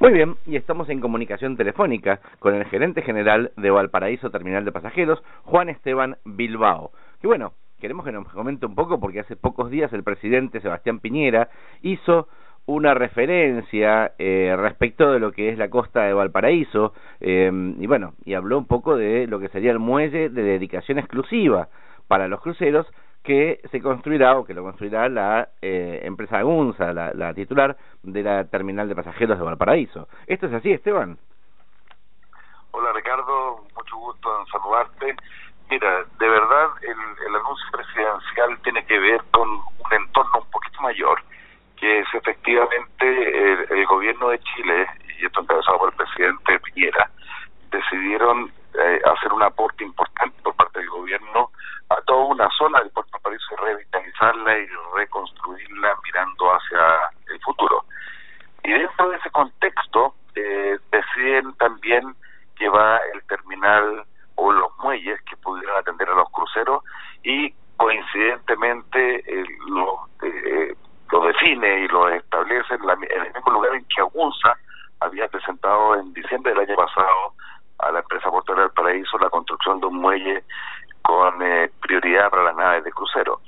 Muy bien, y estamos en comunicación telefónica con el gerente general de Valparaíso Terminal de Pasajeros, Juan Esteban Bilbao. Y bueno, queremos que nos comente un poco porque hace pocos días el presidente Sebastián Piñera hizo una referencia eh, respecto de lo que es la costa de Valparaíso eh, y bueno, y habló un poco de lo que sería el muelle de dedicación exclusiva para los cruceros que se construirá o que lo construirá la eh, empresa Gunza, la, titular de la terminal de pasajeros de Valparaíso. ¿Esto es así, Esteban? Hola Ricardo, mucho gusto en saludarte. Mira, de verdad el, el anuncio presidencial tiene que ver con un entorno un poquito mayor, que es efectivamente el, gobierno de Chile, y esto encabezado por el presidente Piñera, decidieron eh, hacer un aporte importante por parte del gobierno a toda una zona revitalizarla y reconstruirla mirando hacia el futuro. Y dentro de ese contexto eh, deciden también que va el terminal o los muelles que pudieran atender a los cruceros y coincidentemente eh, lo, eh, define y lo establece en, en el mismo lugar en que Agunza había presentado en diciembre del año pasado a la empresa portuaria del Paraíso la construcción de un muelle con eh, prioridad para las naves de crucero.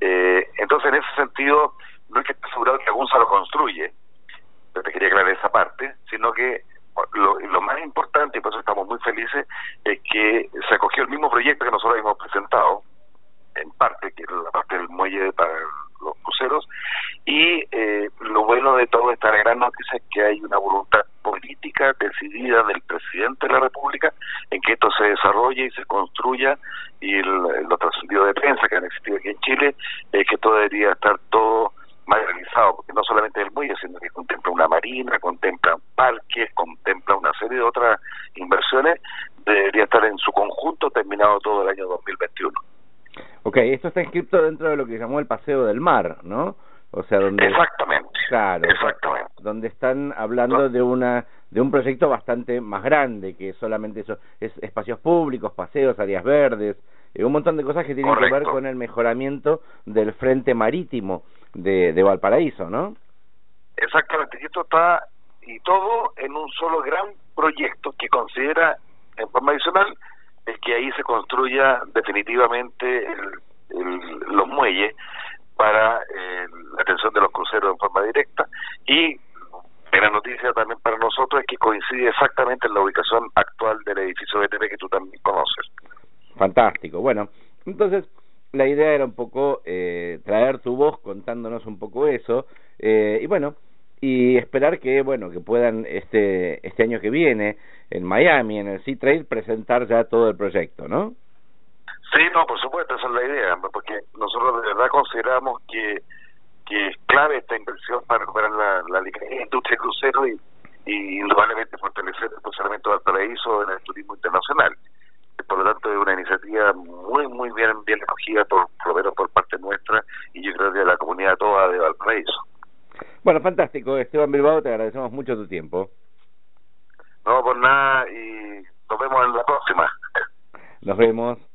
Eh, entonces, en ese sentido, no es que esté asegurado que Agunza lo construye, pero te quería aclarar esa parte, sino que lo, más importante, y por eso estamos muy felices, es que se acogió el mismo proyecto que nosotros hemos presentado, en parte, que es la parte del muelle para los cruceros, y eh, lo bueno de todo esta gran noticia es que hay una voluntad política decidida del presidente de la República en que esto se desarrolle y se construya y el, los trascendidos de prensa que han existido aquí en Chile es que todo debería estar todo más realizado, porque no solamente el muelle, sino que contempla una marina, contempla parques, contempla una serie de otras inversiones, debería estar en su conjunto terminado todo el año 2021. Ok, esto está inscrito dentro de lo que llamó el Paseo del Mar, ¿no? O sea, donde exactamente, claro, exactamente, donde están hablando de una de un proyecto bastante más grande que solamente eso es espacios públicos, paseos, áreas verdes, eh, un montón de cosas que tienen que ver con el mejoramiento del frente marítimo de, de Valparaíso, ¿no? Exactamente, y esto está y todo en un solo gran proyecto que considera en forma adicional es que ahí se construya definitivamente el, los muelles para de los cruceros en forma directa y la noticia también para nosotros es que coincide exactamente en la ubicación actual del edificio BTP que tú también conoces. Fantástico. Bueno, entonces la idea era un poco eh, traer tu voz contándonos un poco eso eh, y bueno y esperar que bueno que puedan este este año que viene en Miami en el Sea Trail presentar ya todo el proyecto, ¿no? Sí, no, por supuesto, esa es la idea, porque nosotros de verdad consideramos que, que es clave esta inversión para recuperar la, la, industria crucero y, y indudablemente fortalecer el funcionamiento del paraíso en el turismo internacional. Por lo tanto, es una iniciativa muy, muy bien bien acogida, por, por lo menos por parte nuestra, y yo creo que de la comunidad toda de Valparaíso. Bueno, fantástico. Esteban Bilbao, te agradecemos mucho tu tiempo. No, por nada, y nos vemos en la próxima. Nos vemos.